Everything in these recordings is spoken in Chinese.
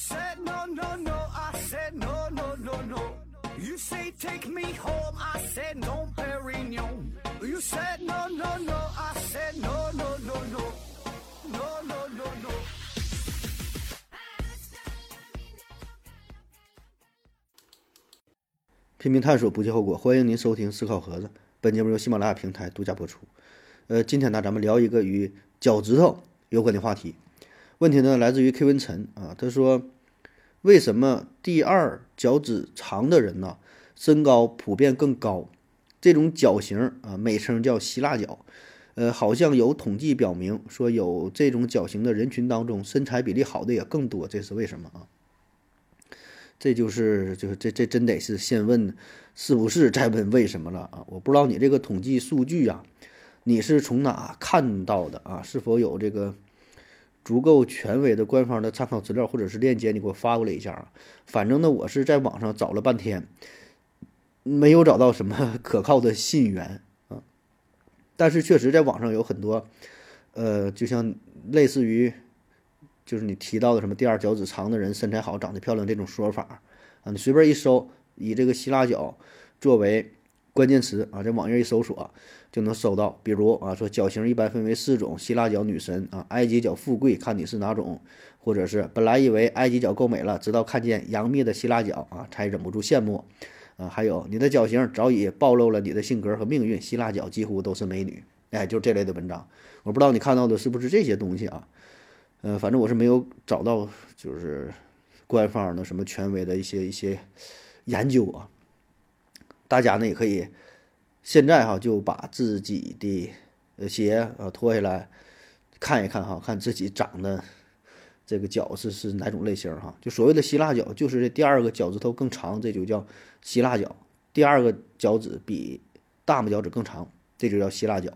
said no, no, no, I said no, no, no, no. You say take me home, I said no, Perignon. You said no, no, no, I said no, no, no, no. No, no, no, no. 拼命探索，不计后果。欢迎您收听《思考盒子》，本节目由喜马拉雅平台独家播出。呃，今天呢，咱们聊一个与脚趾头有关的话题。问题呢，来自于 K 文晨啊，他说：为什么第二脚趾长的人呢，身高普遍更高？这种脚型啊，美称叫希腊脚。呃，好像有统计表明说，有这种脚型的人群当中，身材比例好的也更多，这是为什么啊？这就是就是这这真得是先问是不是，再问为什么了啊？我不知道你这个统计数据啊，你是从哪看到的啊？是否有这个足够权威的官方的参考资料或者是链接？你给我发过来一下啊。反正呢，我是在网上找了半天，没有找到什么 可靠的信源啊。但是确实在网上有很多，呃，就像类似于。就是你提到的什么第二脚趾长的人身材好、长得漂亮这种说法啊，你随便一搜，以这个希腊脚作为关键词啊，在网页一搜索就能搜到。比如啊，说脚型一般分为四种：希腊脚女神啊，埃及脚富贵，看你是哪种；或者是本来以为埃及脚够美了，直到看见杨幂的希腊脚啊，才忍不住羡慕啊。还有你的脚型早已暴露了你的性格和命运，希腊脚几乎都是美女。哎，就这类的文章，我不知道你看到的是不是这些东西啊？呃，反正我是没有找到，就是官方的什么权威的一些一些研究啊。大家呢也可以现在哈就把自己的鞋啊脱下来看一看哈，看自己长的这个脚是是哪种类型哈。就所谓的希腊脚，就是这第二个脚趾头更长，这就叫希腊脚；第二个脚趾比大拇脚趾更长，这就叫希腊脚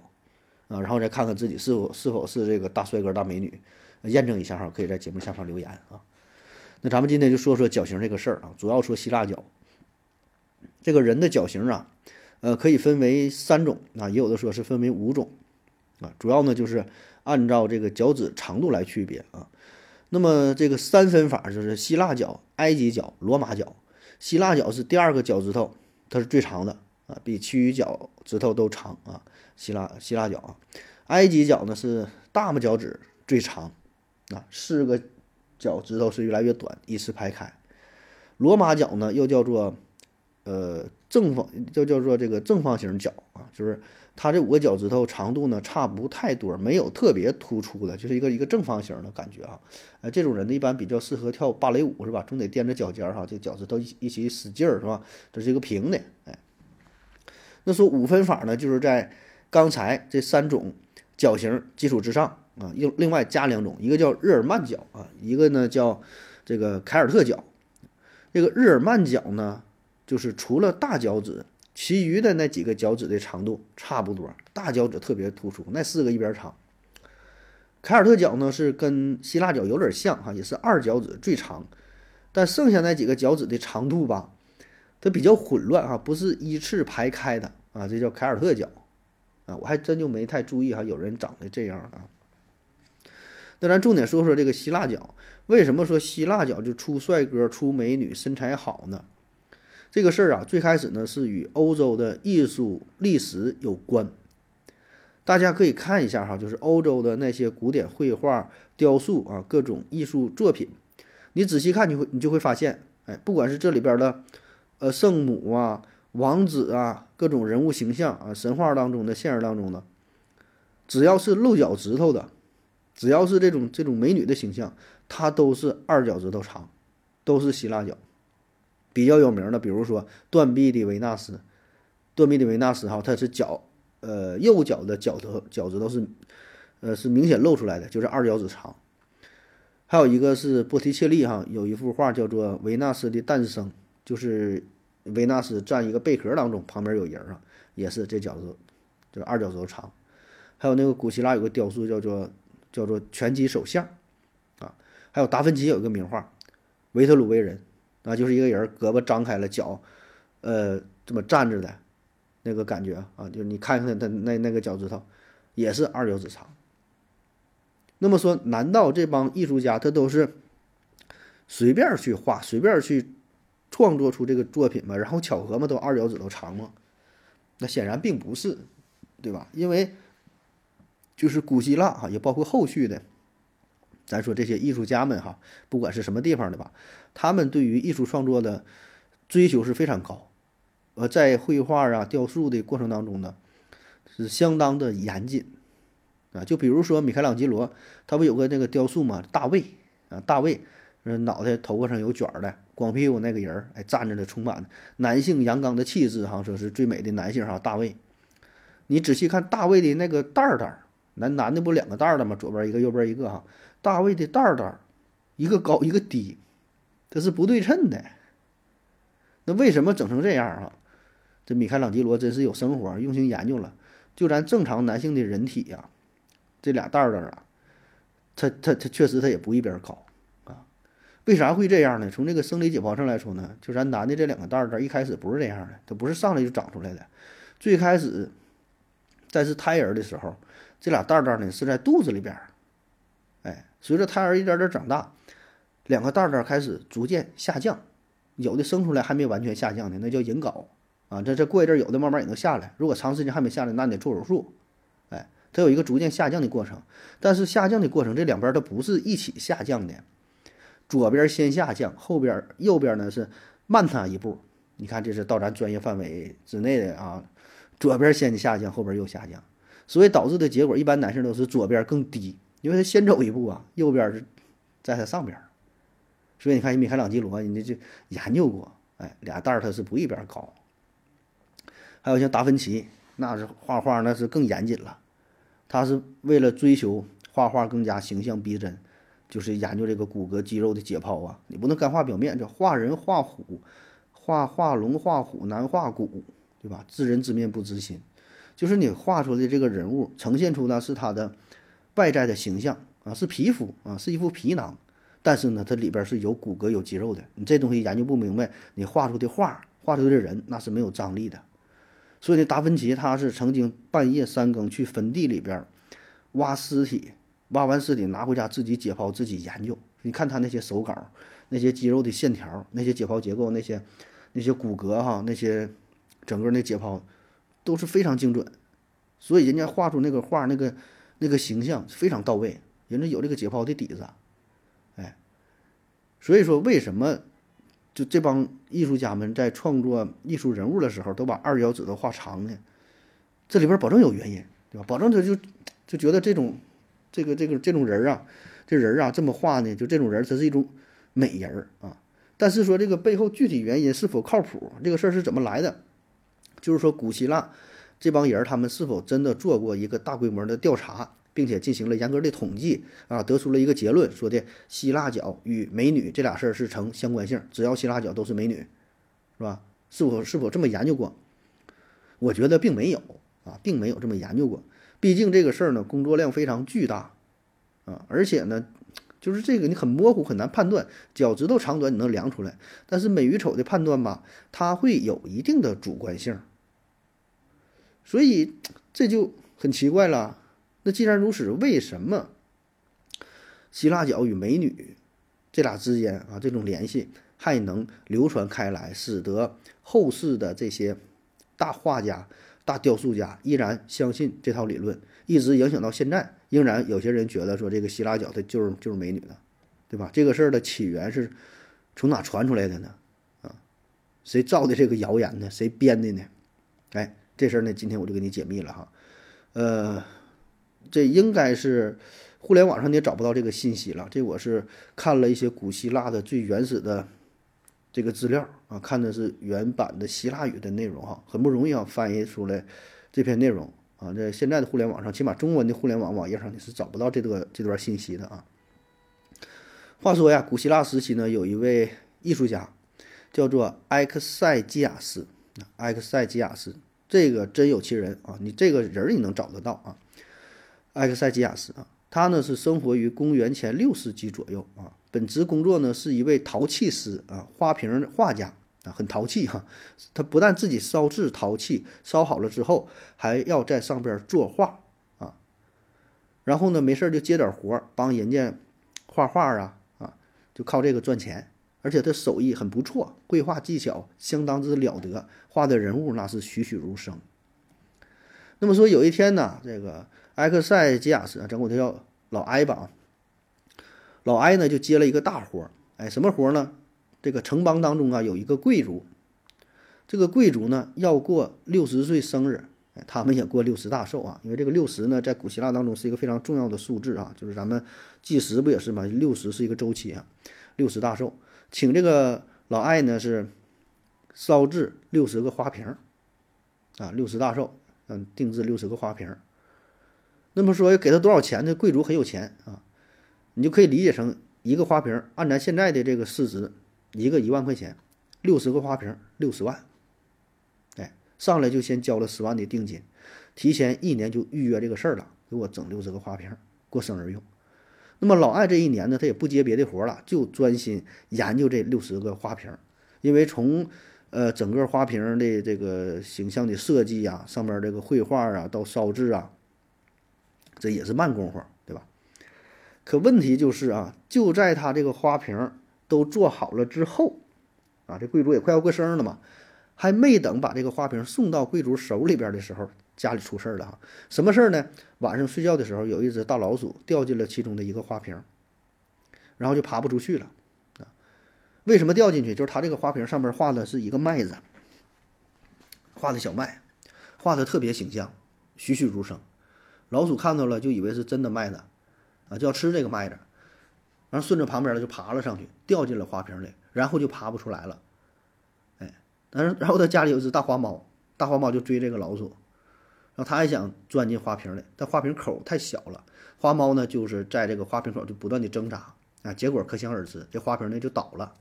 啊。然后再看看自己是否是否是这个大帅哥大美女。验证一下哈，可以在节目下方留言啊。那咱们今天就说说脚型这个事儿啊，主要说希腊脚。这个人的脚型啊，呃，可以分为三种啊，也有的说是分为五种啊。主要呢就是按照这个脚趾长度来区别啊。那么这个三分法就是希腊脚、埃及脚、罗马脚。希腊脚是第二个脚趾头，它是最长的啊，比其余脚趾头都长啊。希腊希腊脚啊，埃及脚呢是大拇脚趾最长。啊，四个脚趾头是越来越短，依次排开。罗马脚呢，又叫做呃正方，就叫做这个正方形脚啊，就是它这五个脚趾头长度呢差不太多，没有特别突出的，就是一个一个正方形的感觉啊。呃，这种人呢一般比较适合跳芭蕾舞是吧？总得踮着脚尖儿哈，这脚趾头一一起使劲儿是吧？这是一个平的，哎。那说五分法呢，就是在刚才这三种脚型基础之上。啊，又另外加两种，一个叫日耳曼脚啊，一个呢叫这个凯尔特脚。这个日耳曼脚呢，就是除了大脚趾，其余的那几个脚趾的长度差不多，大脚趾特别突出，那四个一边长。凯尔特脚呢是跟希腊脚有点像哈，也是二脚趾最长，但剩下那几个脚趾的长度吧，它比较混乱哈，不是依次排开的啊，这叫凯尔特脚啊，我还真就没太注意哈，有人长得这样啊。那咱重点说说这个希腊脚，为什么说希腊脚就出帅哥、出美女、身材好呢？这个事儿啊，最开始呢是与欧洲的艺术历史有关。大家可以看一下哈，就是欧洲的那些古典绘画、雕塑啊，各种艺术作品，你仔细看，你会你就会发现，哎，不管是这里边的呃圣母啊、王子啊，各种人物形象啊，神话当中的、现实当中的，只要是露脚趾头的。只要是这种这种美女的形象，她都是二脚趾头长，都是希腊脚。比较有名的，比如说断臂的维纳斯，断臂的维纳斯哈，它是脚，呃，右脚的脚头脚趾头是，呃，是明显露出来的，就是二脚趾长。还有一个是波提切利哈，有一幅画叫做《维纳斯的诞生》，就是维纳斯站一个贝壳当中，旁边有人啊，也是这脚趾，就是二脚趾头长。还有那个古希腊有个雕塑叫做。叫做拳击手相，啊，还有达芬奇有一个名画，维特鲁威人，啊，就是一个人胳膊张开了，脚，呃，这么站着的，那个感觉啊，就是你看看他那那个脚趾头，也是二脚趾长。那么说，难道这帮艺术家他都是随便去画，随便去创作出这个作品嘛，然后巧合嘛，都二脚趾头长吗？那显然并不是，对吧？因为就是古希腊哈，也包括后续的，咱说这些艺术家们哈，不管是什么地方的吧，他们对于艺术创作的追求是非常高，呃，在绘画啊、雕塑的过程当中呢，是相当的严谨啊。就比如说米开朗基罗，他不有个那个雕塑嘛，大卫啊，大卫，嗯，脑袋头发上有卷儿的，光屁股那个人儿，哎，站着的，充满男性阳刚的气质，哈，说是最美的男性哈，大卫。你仔细看大卫的那个蛋儿袋儿。男男的不两个袋儿的吗？左边一个，右边一个哈。大卫的袋儿袋儿，一个高一个低，它是不对称的。那为什么整成这样啊？这米开朗基罗真是有生活，用心研究了。就咱正常男性的人体呀，这俩袋儿袋儿啊，他他他确实他也不一边高啊。为啥会这样呢？从这个生理解剖上来说呢，就咱男的这两个袋儿袋儿一开始不是这样的，它不是上来就长出来的。最开始在是胎儿的时候。这俩袋袋呢是在肚子里边，哎，随着胎儿一点点长大，两个袋袋开始逐渐下降，有的生出来还没完全下降呢，那叫隐睾啊。这这过一阵有的慢慢也能下来，如果长时间还没下来，那得做手术，哎，它有一个逐渐下降的过程。但是下降的过程，这两边它不是一起下降的，左边先下降，后边右边呢是慢它一步。你看这是到咱专业范围之内的啊，左边先下降，后边又下降。所以导致的结果，一般男性都是左边更低，因为他先走一步啊，右边是在他上边。所以你看，米开朗基罗，你这研究过，哎，俩蛋儿他是不一边高。还有像达芬奇，那是画画那是更严谨了，他是为了追求画画更加形象逼真，就是研究这个骨骼肌肉的解剖啊，你不能干画表面，叫画人画虎，画画龙画虎难画骨，对吧？知人知面不知心。就是你画出的这个人物，呈现出的是他的外在的形象啊，是皮肤啊，是一副皮囊，但是呢，它里边是有骨骼、有肌肉的。你这东西研究不明白，你画出的画、画出的人，那是没有张力的。所以呢，达芬奇他是曾经半夜三更去坟地里边挖尸体，挖完尸体拿回家自己解剖、自己研究。你看他那些手稿，那些肌肉的线条，那些解剖结构，那些那些骨骼哈，那些整个那解剖。都是非常精准，所以人家画出那个画，那个那个形象非常到位，人家有这个解剖的底子，哎，所以说为什么就这帮艺术家们在创作艺术人物的时候都把二脚趾头画长呢？这里边保证有原因，对吧？保证他就就觉得这种这个这个这种人啊，这人啊这么画呢，就这种人他是一种美人啊。但是说这个背后具体原因是否靠谱，这个事儿是怎么来的？就是说，古希腊这帮人他们是否真的做过一个大规模的调查，并且进行了严格的统计啊，得出了一个结论，说的希腊脚与美女这俩事儿是成相关性，只要希腊脚都是美女，是吧？是否是否这么研究过？我觉得并没有啊，并没有这么研究过。毕竟这个事儿呢，工作量非常巨大啊，而且呢，就是这个你很模糊，很难判断脚趾头长短你能量出来，但是美与丑的判断吧，它会有一定的主观性。所以这就很奇怪了。那既然如此，为什么希腊角与美女这俩之间啊这种联系还能流传开来，使得后世的这些大画家、大雕塑家依然相信这套理论，一直影响到现在，仍然有些人觉得说这个希腊角的就是就是美女的，对吧？这个事儿的起源是从哪传出来的呢？啊，谁造的这个谣言呢？谁编的呢？哎。这事儿呢，今天我就给你解密了哈，呃，这应该是互联网上你也找不到这个信息了。这我是看了一些古希腊的最原始的这个资料啊，看的是原版的希腊语的内容哈，很不容易啊翻译出来这篇内容啊。在现在的互联网上，起码中文的互联网网页上你是找不到这个这段信息的啊。话说呀，古希腊时期呢，有一位艺术家叫做埃克塞基亚斯，埃克塞基亚斯。这个真有其人啊！你这个人儿你能找得到啊？埃克塞基亚斯啊，他呢是生活于公元前六世纪左右啊。本职工作呢是一位陶器师啊，花瓶画家啊，很淘气哈。他不但自己烧制陶器，烧好了之后还要在上边作画啊。然后呢，没事就接点活儿，帮人家画画啊啊，就靠这个赚钱，而且他手艺很不错，绘画技巧相当之了得，画的人物那是栩栩如生。那么说有一天呢，这个埃克塞吉亚斯啊，整管他叫老埃吧，老埃呢就接了一个大活儿，哎，什么活儿呢？这个城邦当中啊有一个贵族，这个贵族呢要过六十岁生日。哎，他们也过六十大寿啊，因为这个六十呢，在古希腊当中是一个非常重要的数字啊，就是咱们计时不也是吗？六十是一个周期啊，六十大寿，请这个老艾呢是烧制六十个花瓶啊，六十大寿，嗯，定制六十个花瓶。那么说要给他多少钱呢？贵族很有钱啊，你就可以理解成一个花瓶，按咱现在的这个市值，一个一万块钱，六十个花瓶儿六十万。上来就先交了十万的定金，提前一年就预约这个事儿了，给我整六十个花瓶过生日用。那么老艾这一年呢，他也不接别的活了，就专心研究这六十个花瓶，因为从呃整个花瓶的这个形象的设计呀，上面这个绘画啊，到烧制啊，这也是慢功夫，对吧？可问题就是啊，就在他这个花瓶都做好了之后，啊，这贵族也快要过生日了嘛。还没等把这个花瓶送到贵族手里边的时候，家里出事儿了哈！什么事儿呢？晚上睡觉的时候，有一只大老鼠掉进了其中的一个花瓶，然后就爬不出去了啊！为什么掉进去？就是它这个花瓶上面画的是一个麦子，画的小麦，画的特别形象，栩栩如生。老鼠看到了，就以为是真的麦子啊，就要吃这个麦子，然后顺着旁边的就爬了上去，掉进了花瓶里，然后就爬不出来了。哎但是，然后他家里有只大花猫，大花猫就追这个老鼠，然后他还想钻进花瓶里，但花瓶口太小了，花猫呢就是在这个花瓶口就不断的挣扎啊，结果可想而知，这花瓶呢就倒了。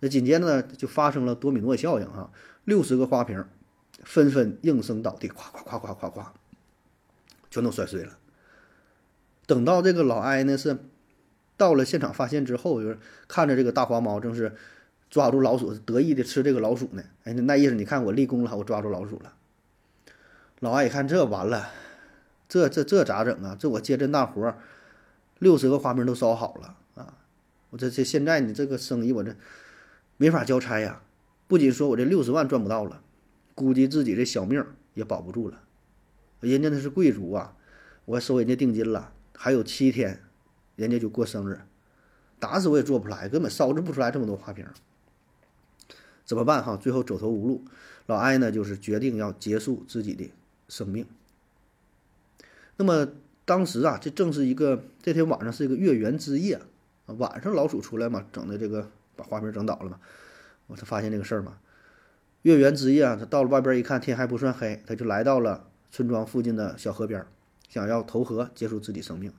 那紧接着呢就发生了多米诺效应哈，六十个花瓶纷纷应声倒地，咵咵咵咵咵咵，全都摔碎了。等到这个老埃呢是到了现场发现之后，就是看着这个大花猫正是。抓住老鼠，得意的吃这个老鼠呢。哎，那意思，你看我立功了，我抓住老鼠了。老艾一看这完了，这这这咋整啊？这我接这大活，六十个花瓶都烧好了啊！我这这现在你这个生意我这没法交差呀。不仅说我这六十万赚不到了，估计自己这小命也保不住了。人家那是贵族啊，我收人家定金了，还有七天，人家就过生日，打死我也做不出来，根本烧制不出来这么多花瓶。怎么办哈？最后走投无路，老艾呢就是决定要结束自己的生命。那么当时啊，这正是一个这天晚上是一个月圆之夜，晚上老鼠出来嘛，整的这个把花瓶整倒了嘛。我才发现这个事儿嘛。月圆之夜啊，他到了外边一看，天还不算黑，他就来到了村庄附近的小河边，想要投河结束自己生命。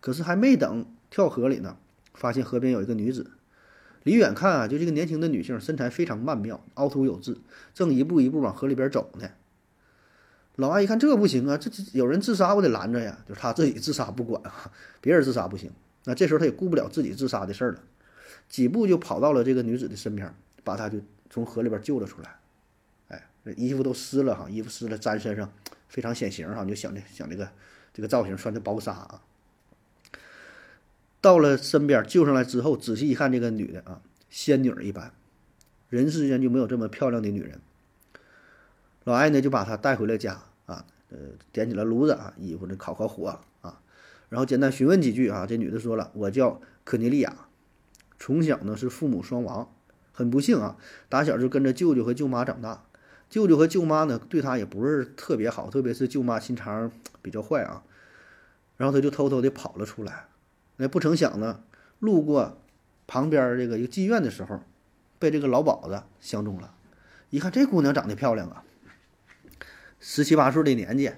可是还没等跳河里呢，发现河边有一个女子。离远看啊，就这个年轻的女性，身材非常曼妙，凹凸有致，正一步一步往河里边走呢。老艾一看这不行啊，这这有人自杀，我得拦着呀。就是他自己自杀不管啊，别人自杀不行。那这时候他也顾不了自己自杀的事儿了，几步就跑到了这个女子的身边，把她就从河里边救了出来。哎，衣服都湿了哈，衣服湿了粘身上，非常显形哈。你就想这想这个这个造型，穿着薄纱啊。到了身边救上来之后，仔细一看，这个女的啊，仙女一般，人世间就没有这么漂亮的女人。老艾呢就把她带回了家啊，呃，点起了炉子啊，衣服呢烤烤火啊，然后简单询问几句啊，这女的说了，我叫科尼利亚，从小呢是父母双亡，很不幸啊，打小就跟着舅舅和舅妈长大，舅舅和舅妈呢对她也不是特别好，特别是舅妈心肠比较坏啊，然后她就偷偷的跑了出来。那不成想呢，路过旁边这个一个妓院的时候，被这个老鸨子相中了。一看这姑娘长得漂亮啊，十七八岁的年纪，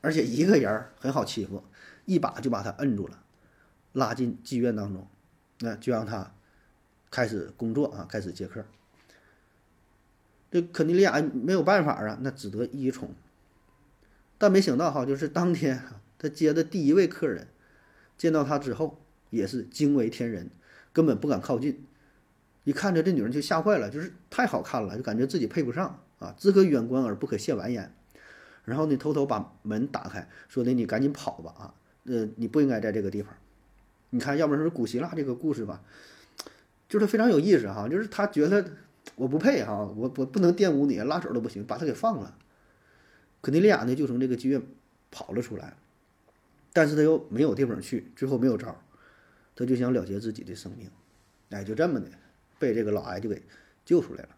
而且一个人很好欺负，一把就把她摁住了，拉进妓院当中，那就让她开始工作啊，开始接客。这肯尼利亚没有办法啊，那只得依从。但没想到哈，就是当天他接的第一位客人。见到他之后，也是惊为天人，根本不敢靠近。一看着这女人就吓坏了，就是太好看了，就感觉自己配不上啊！只可远观而不可亵玩焉。然后呢，偷偷把门打开，说的你赶紧跑吧啊！呃，你不应该在这个地方。你看，要不然是古希腊这个故事吧，就是非常有意思哈，就是他觉得我不配哈，我我不能玷污你，拉手都不行，把他给放了。肯尼利亚呢就从这个妓院跑了出来，但是他又没有地方去，最后没有招，他就想了结自己的生命，哎，就这么的被这个老艾就给救出来了。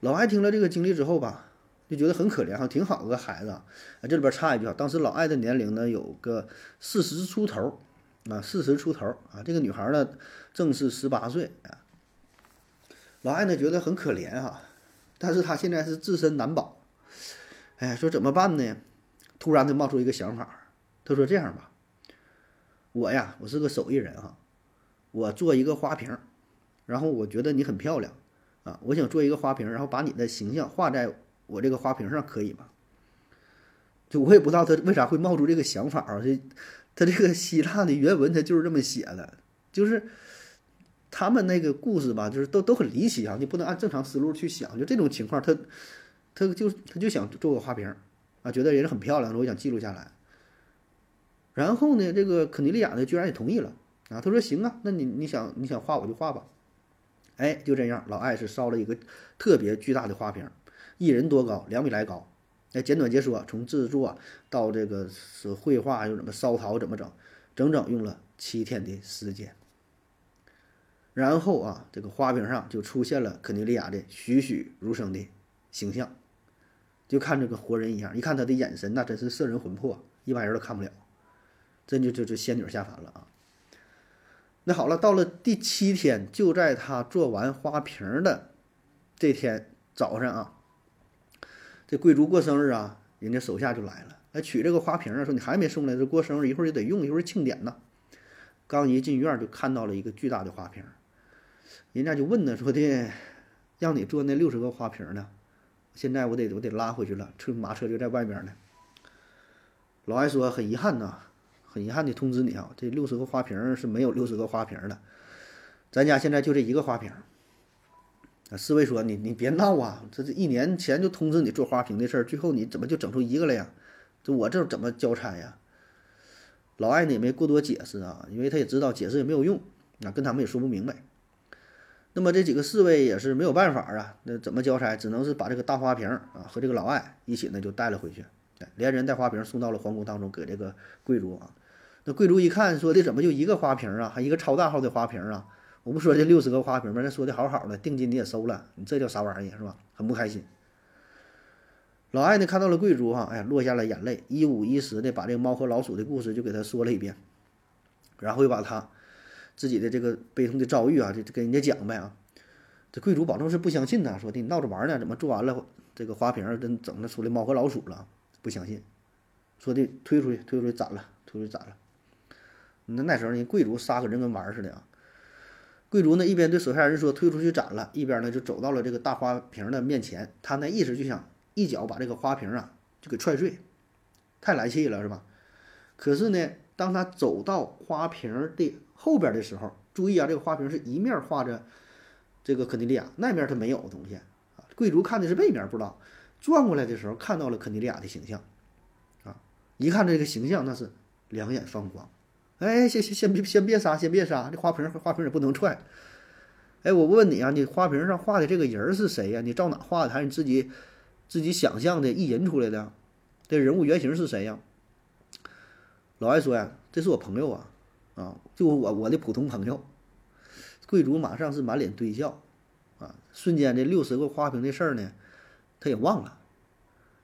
老艾听了这个经历之后吧，就觉得很可怜哈，挺好的个孩子啊。这里边插一句啊，当时老艾的年龄呢有个四十出头啊，四十出头啊，这个女孩呢正是十八岁啊。老艾呢觉得很可怜哈，但是他现在是自身难保，哎，说怎么办呢？突然就冒出一个想法，他说这样吧，我呀，我是个手艺人哈，我做一个花瓶，然后我觉得你很漂亮。啊，我想做一个花瓶，然后把你的形象画在我这个花瓶上，可以吗？就我也不知道他为啥会冒出这个想法啊。这他这个希腊的原文他就是这么写的，就是他们那个故事吧，就是都都很离奇啊。你不能按正常思路去想，就这种情况，他他就他就想做个花瓶啊，觉得人很漂亮，我想记录下来。然后呢，这个肯尼利亚呢，居然也同意了啊。他说：“行啊，那你你想你想画我就画吧。”哎，就这样，老艾是烧了一个特别巨大的花瓶，一人多高，两米来高。哎，简短截说，从制作到这个是绘画又怎么烧陶怎么整，整整用了七天的时间。然后啊，这个花瓶上就出现了肯尼利亚的栩栩如生的形象，就看这个活人一样。一看他的眼神，那真是摄人魂魄，一般人都看不了。这就就就仙女下凡了啊！那好了，到了第七天，就在他做完花瓶的这天早上啊，这贵族过生日啊，人家手下就来了，来取这个花瓶啊，说你还没送来，这过生日一会儿就得用，一会儿庆典呢。刚一进院就看到了一个巨大的花瓶，人家就问呢，说的让你做那六十个花瓶呢，现在我得我得拉回去了，车马车就在外边呢。老艾说很遗憾呐。很遗憾的通知你啊，这六十个花瓶是没有六十个花瓶的，咱家现在就这一个花瓶。啊，侍卫说：“你你别闹啊，这这一年前就通知你做花瓶的事儿，最后你怎么就整出一个来呀？这我这怎么交差呀？”老艾呢也没过多解释啊，因为他也知道解释也没有用，啊，跟他们也说不明白。那么这几个侍卫也是没有办法啊，那怎么交差？只能是把这个大花瓶啊和这个老艾一起呢就带了回去。连人带花瓶送到了皇宫当中，给这个贵族啊。那贵族一看，说的怎么就一个花瓶啊？还一个超大号的花瓶啊？我不说这六十个花瓶吗？那说的好好的，定金你也收了，你这叫啥玩意儿是吧？很不开心。老艾呢看到了贵族哈，哎呀，落下了眼泪，一五一十的把这个猫和老鼠的故事就给他说了一遍，然后又把他自己的这个悲痛的遭遇啊，就跟人家讲呗啊。这贵族保证是不相信呐，说的闹着玩呢，怎么做完了这个花瓶真整的出来猫和老鼠了？不相信，说的推出去，推出去斩了，推出去斩了。那那时候人贵族杀个人跟玩似的啊。贵族呢一边对手下人说推出去斩了，一边呢就走到了这个大花瓶的面前，他那意思就想一脚把这个花瓶啊就给踹碎，太来气了是吧？可是呢，当他走到花瓶的后边的时候，注意啊，这个花瓶是一面画着这个肯尼利亚，那面他没有东西啊。贵族看的是背面，不知道。转过来的时候，看到了肯尼利亚的形象，啊，一看这个形象，那是两眼放光。哎，先先先别先别杀，先别杀，这花瓶花瓶也不能踹。哎，我问你啊，你花瓶上画的这个人是谁呀？你照哪画的？还是你自己自己想象的意淫出来的？这人物原型是谁呀？老艾说呀，这是我朋友啊，啊，就我我的普通朋友。贵族马上是满脸堆笑，啊，瞬间这六十个花瓶的事儿呢。他也忘了，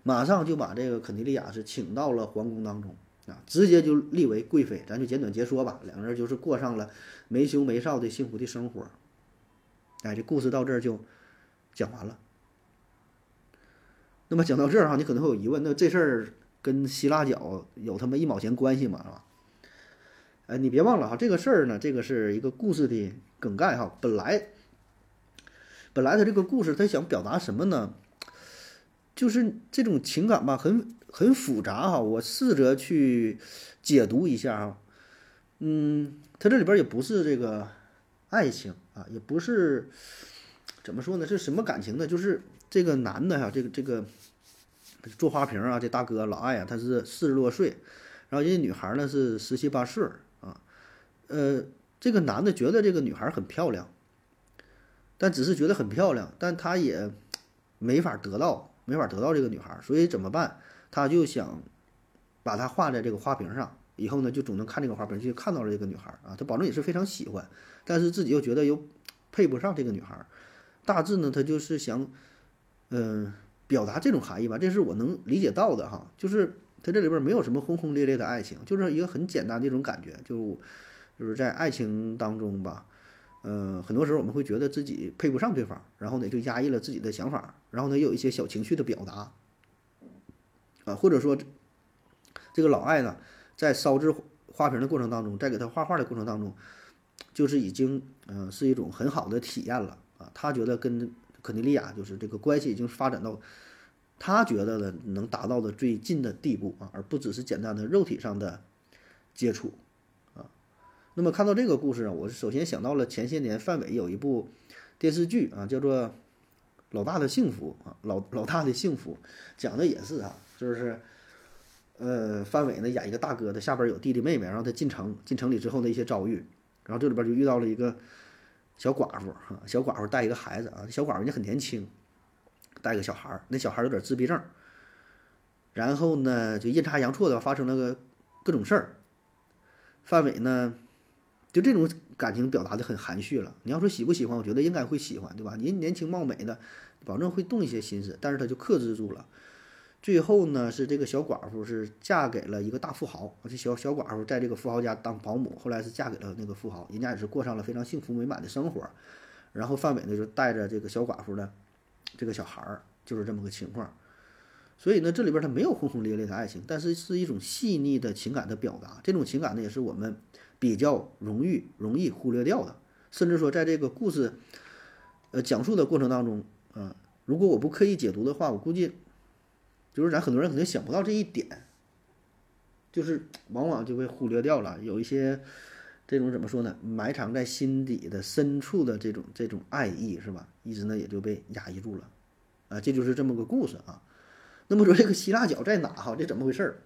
马上就把这个肯尼利亚是请到了皇宫当中啊，直接就立为贵妃。咱就简短截说吧，两个人就是过上了没羞没臊的幸福的生活。哎，这故事到这儿就讲完了。那么讲到这儿哈，你可能会有疑问，那这事儿跟希腊角有他妈一毛钱关系吗？是吧？哎，你别忘了哈，这个事儿呢，这个是一个故事的梗概哈。本来，本来他这个故事他想表达什么呢？就是这种情感吧，很很复杂哈。我试着去解读一下哈，嗯，它这里边也不是这个爱情啊，也不是怎么说呢？是什么感情呢？就是这个男的哈，这个这个做花瓶啊，这大哥老爱啊，他是四十多岁，然后人家女孩呢是十七八岁啊，呃，这个男的觉得这个女孩很漂亮，但只是觉得很漂亮，但他也没法得到，没法得到这个女孩，所以怎么办？他就想把她画在这个花瓶上，以后呢就总能看这个花瓶，就看到了这个女孩啊，他保证也是非常喜欢，但是自己又觉得又配不上这个女孩，大致呢他就是想，嗯、表达这种含义吧，这是我能理解到的哈，就是他这里边没有什么轰轰烈烈的爱情，就是一个很简单的一种感觉，就就是在爱情当中吧，呃，很多时候我们会觉得自己配不上对方，然后呢就压抑了自己的想法，然后呢也有一些小情绪的表达，啊，或者说这个老艾呢在烧制花瓶的过程当中，在给他画画的过程当中，就是已经嗯、呃是一种很好的体验了啊，他觉得跟肯尼利亚就是这个关系已经发展到他觉得的能达到的最近的地步啊，而不只是简单的肉体上的接触。那么看到这个故事啊，我首先想到了前些年范伟有一部电视剧啊，叫做《老大的幸福》啊，老老大的幸福，讲的也是啊，就是呃范伟呢演一个大哥的，下边有弟弟妹妹，然后他进城，进城里之后的一些遭遇，然后这里边就遇到了一个小寡妇哈，小寡妇带一个孩子啊，小寡妇人家很年轻。带个小孩儿，那小孩儿有点自闭症，然后呢，就阴差阳错的发生了个各种事儿。范伟呢，就这种感情表达的很含蓄了。你要说喜不喜欢，我觉得应该会喜欢，对吧？人年轻貌美的，保证会动一些心思，但是他就克制住了。最后呢，是这个小寡妇是嫁给了一个大富豪，这小小寡妇在这个富豪家当保姆，后来是嫁给了那个富豪，人家也是过上了非常幸福美满的生活。然后范伟呢，就带着这个小寡妇的这个小孩儿，就是这么个情况。所以呢，这里边他没有轰轰烈烈的爱情，但是是一种细腻的情感的表达。这种情感呢，也是我们比较容易容易忽略掉的。甚至说，在这个故事呃讲述的过程当中，啊、如果我不刻意解读的话，我估计就是咱很多人可能想不到这一点，就是往往就被忽略掉了。有一些这种怎么说呢，埋藏在心底的深处的这种这种爱意是吧？一直呢也就被压抑住了，啊，这就是这么个故事啊。那么说这个希腊角在哪哈？这怎么回事儿？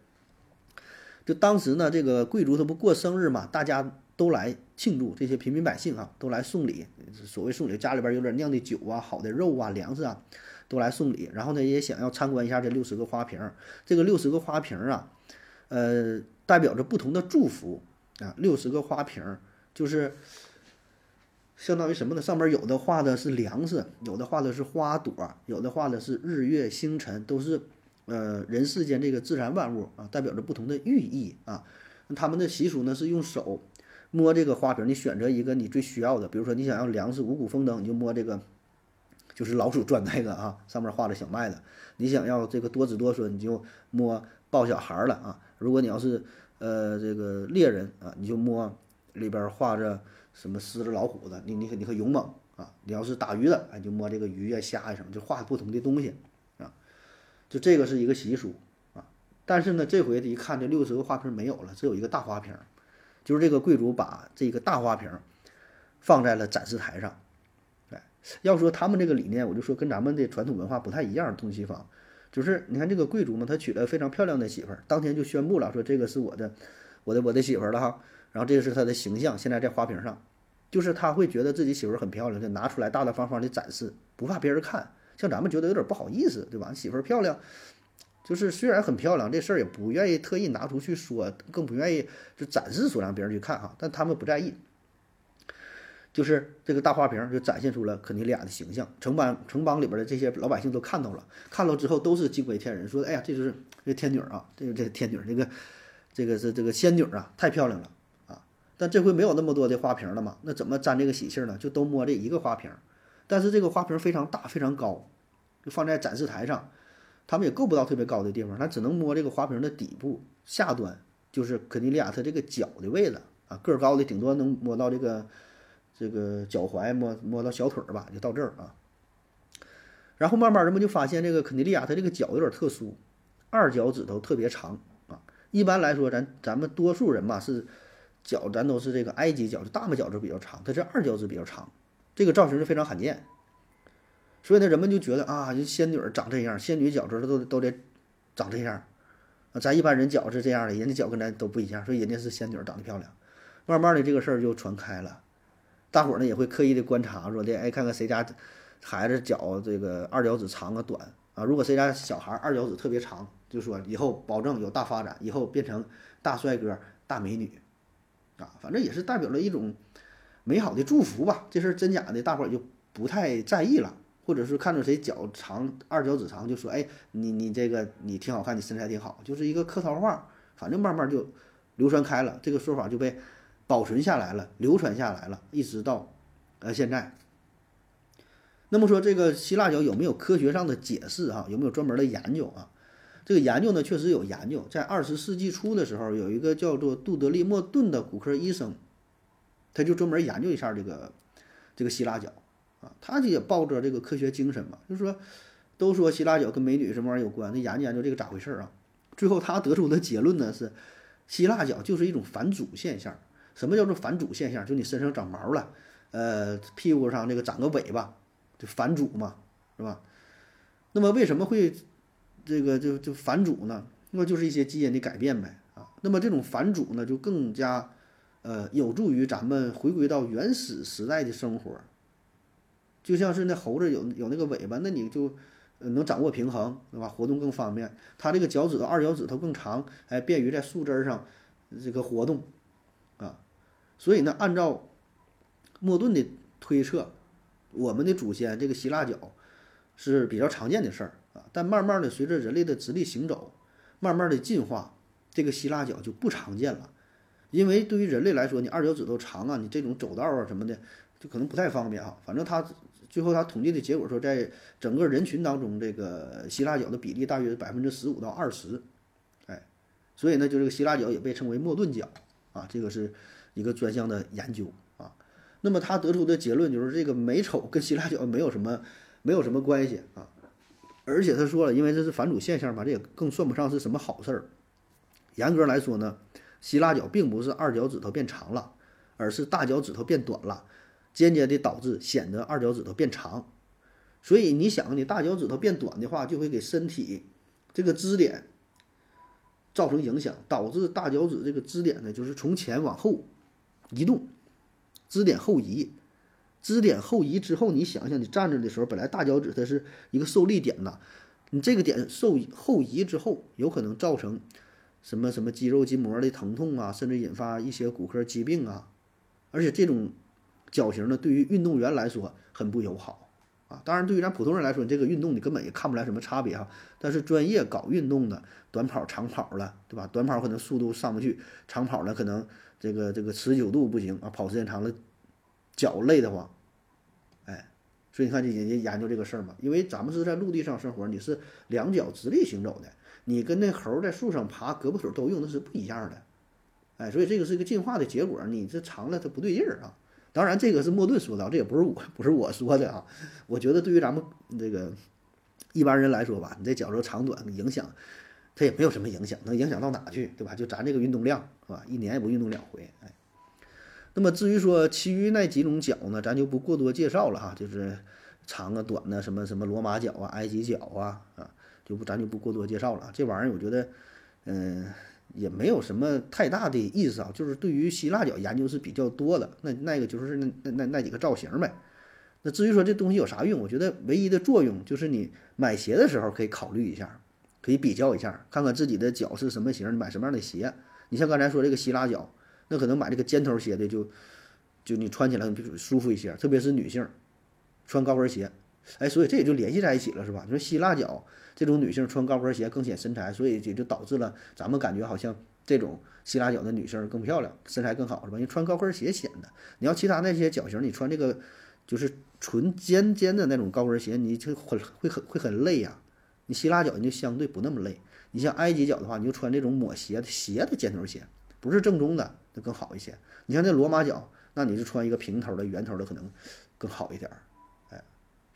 就当时呢，这个贵族他不过生日嘛，大家都来庆祝，这些平民百姓啊都来送礼。所谓送礼，家里边有点酿的酒啊、好的肉啊、粮食啊，都来送礼。然后呢，也想要参观一下这六十个花瓶。这个六十个花瓶啊，呃，代表着不同的祝福啊。六十个花瓶就是相当于什么呢？上面有的画的是粮食，有的画的是花朵，有的画的是日月星辰，都是呃人世间这个自然万物啊，代表着不同的寓意啊。他们的习俗呢是用手摸这个花瓶，你选择一个你最需要的，比如说你想要粮食五谷丰登，你就摸这个，就是老鼠钻那个啊，上面画着小麦的。你想要这个多子多孙，你就摸抱小孩儿了啊。如果你要是呃这个猎人啊，你就摸里边画着什么狮子、老虎的，你你你和勇猛啊。你要是打鱼的，哎，就摸这个鱼呀、虾呀什么，就画不同的东西。就这个是一个习俗啊。但是呢，这回一看这六十个花瓶没有了，只有一个大花瓶，就是这个贵族把这个大花瓶放在了展示台上。哎，要说他们这个理念，我就说跟咱们的传统文化不太一样，东西方。就是你看这个贵族嘛，他娶了非常漂亮的媳妇儿，当天就宣布了说这个是我的，我的我的媳妇儿了哈。然后这个是他的形象，现在在花瓶上，就是他会觉得自己媳妇儿很漂亮，就拿出来大大方方的展示，不怕别人看。像咱们觉得有点不好意思，对吧？媳妇儿漂亮，就是虽然很漂亮，这事儿也不愿意特意拿出去说，更不愿意就展示出让别人去看哈。但他们不在意，就是这个大花瓶就展现出了肯尼利亚的形象，城邦城邦里边的这些老百姓都看到了，看到之后都是惊为天人，说：“哎呀，这就是这天女啊，这个这天女，这个这个是这个仙女啊，太漂亮了啊！”但这回没有那么多的花瓶了嘛，那怎么沾这个喜气呢？就都摸这一个花瓶，但是这个花瓶非常大非常高，就放在展示台上，他们也够不到特别高的地方，他只能摸这个花瓶的底部下端，就是肯尼利亚他这个脚的位置啊，个儿高的顶多能摸到这个。这个脚踝摸摸到小腿儿吧，就到这儿啊。然后慢慢人们就发现，这个肯尼利亚它这个脚有点特殊，二脚趾头特别长啊。一般来说，咱咱们多数人吧是脚，咱都是这个埃及脚，就大拇脚趾比较长，它这二脚趾比较长，这个造型是非常罕见。所以呢，人们就觉得啊，就仙女长这样，仙女脚趾头都都得长这样啊。咱一般人脚是这样的，人家脚跟咱都不一样，所以人家是仙女长得漂亮。慢慢的这个事儿就传开了，大伙儿呢也会刻意的观察，说的哎，看看谁家孩子脚这个二脚趾长啊短啊，如果谁家小孩二脚趾特别长，就说以后保证有大发展，以后变成大帅哥、大美女，啊，反正也是代表了一种美好的祝福吧。这事儿真假的，大伙儿就不太在意了。或者是看着谁脚长，二脚趾长，就说哎，你你这个你挺好看，你身材挺好，就是一个客套话，反正慢慢就流传开了，这个说法就被保存下来了，流传下来了，一直到呃现在。那么说这个希腊脚有没有科学上的解释啊？有没有专门的研究啊？这个研究呢，确实有研究，在二十世纪初的时候，有一个叫做杜德利莫顿的骨科医生，他就专门研究一下这个这个希腊脚。啊，他也抱着这个科学精神嘛，就是说，都说希腊脚跟美女什么玩意儿有关，那研究研究这个咋回事啊？最后他得出的结论呢是，希腊脚就是一种反祖现象。什么叫做反祖现象？就你身上长毛了，呃，屁股上那个长个尾巴，就反祖嘛，是吧？那么为什么会这个就就反祖呢？那么就是一些基因的改变呗啊。那么这种反祖呢，就更加呃有助于咱们回归到原始时代的生活。就像是那猴子有有那个尾巴，那你就能掌握平衡，对吧？活动更方便。它这个脚趾头二脚趾头更长，哎，便于在树枝上这个活动啊。所以呢，按照莫顿的推测，我们的祖先这个希腊脚是比较常见的事儿啊。但慢慢的随着人类的直立行走，慢慢的进化，这个希腊脚就不常见了。因为对于人类来说，你二脚趾头长啊，你这种走道啊什么的，就可能不太方便啊。反正它。最后，他统计的结果说，在整个人群当中，这个希腊脚的比例大约百分之十五到二十，哎，所以呢，就这个希腊脚也被称为莫顿脚啊，这个是一个专项的研究啊。那么他得出的结论就是，这个美丑跟希腊脚没有什么没有什么关系啊。而且他说了，因为这是反祖现象嘛，这也更算不上是什么好事儿。严格来说呢，希腊脚并不是二脚趾头变长了，而是大脚趾头变短了。间接的导致显得二脚趾头变长，所以你想，你大脚趾头变短的话，就会给身体这个支点造成影响，导致大脚趾这个支点呢，就是从前往后移动，支点后移，支点后移之后，你想想，你站着的时候，本来大脚趾它是一个受力点呐，你这个点受后移之后，有可能造成什么什么肌肉筋膜的疼痛啊，甚至引发一些骨科疾病啊，而且这种。脚型呢，对于运动员来说很不友好啊。当然，对于咱普通人来说，这个运动你根本也看不来什么差别哈。但是专业搞运动的，短跑、长跑了，对吧？短跑可能速度上不去，长跑呢可能这个这个持久度不行啊，跑时间长了脚累得慌。所以你看，这研究这个事儿嘛，因为咱们是在陆地上生活，你是两脚直立行走的，你跟那猴在树上爬，胳膊腿都用，那是不一样的。哎，所以这个是一个进化的结果，你这长了它不对劲儿啊。当然，这个是莫顿说的，这也不是我不是我说的啊。我觉得对于咱们这个一般人来说吧，你这脚趾长短影响，它也没有什么影响，能影响到哪去，对吧？就咱这个运动量是吧？一年也不运动两回，哎。那么至于说其余那几种脚呢，咱就不过多介绍了哈，就是长啊、短的，什么什么罗马脚啊、埃及脚啊啊，就不咱就不过多介绍了。这玩意儿我觉得，嗯。也没有什么太大的意思啊，就是对于希腊脚研究是比较多的。那那个就是那那那那几个造型呗。那至于说这东西有啥用，我觉得唯一的作用就是你买鞋的时候可以考虑一下，可以比较一下，看看自己的脚是什么型，买什么样的鞋。你像刚才说这个希腊脚，那可能买这个尖头鞋的就就你穿起来比舒服一些，特别是女性穿高跟鞋。哎，所以这也就联系在一起了，是吧？你说希腊脚这种女性穿高跟鞋更显身材，所以也就导致了咱们感觉好像这种希腊脚的女生更漂亮，身材更好，是吧？因为穿高跟鞋显得。你要其他那些脚型，你穿这个就是纯尖尖的那种高跟鞋，你就很会很会很累呀。你希腊脚你就相对不那么累。你像埃及脚的话，你就穿这种抹鞋的鞋的尖头鞋，不是正宗的，更好一些。你像那罗马脚，那你就穿一个平头的、圆头的，可能更好一点。哎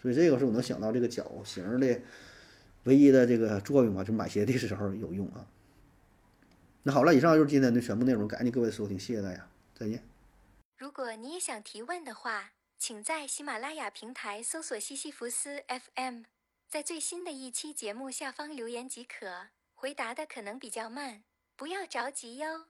所以这个是我能想到这个脚型的唯一的这个作用吧，就买鞋的时候有用啊。那好了，以上就是今天的全部内容，感谢各位收听，谢谢大家，再见。如果你也想提问的话，请在喜马拉雅平台搜索西西弗斯 FM，在最新的一期节目下方留言即可。回答的可能比较慢，不要着急哟。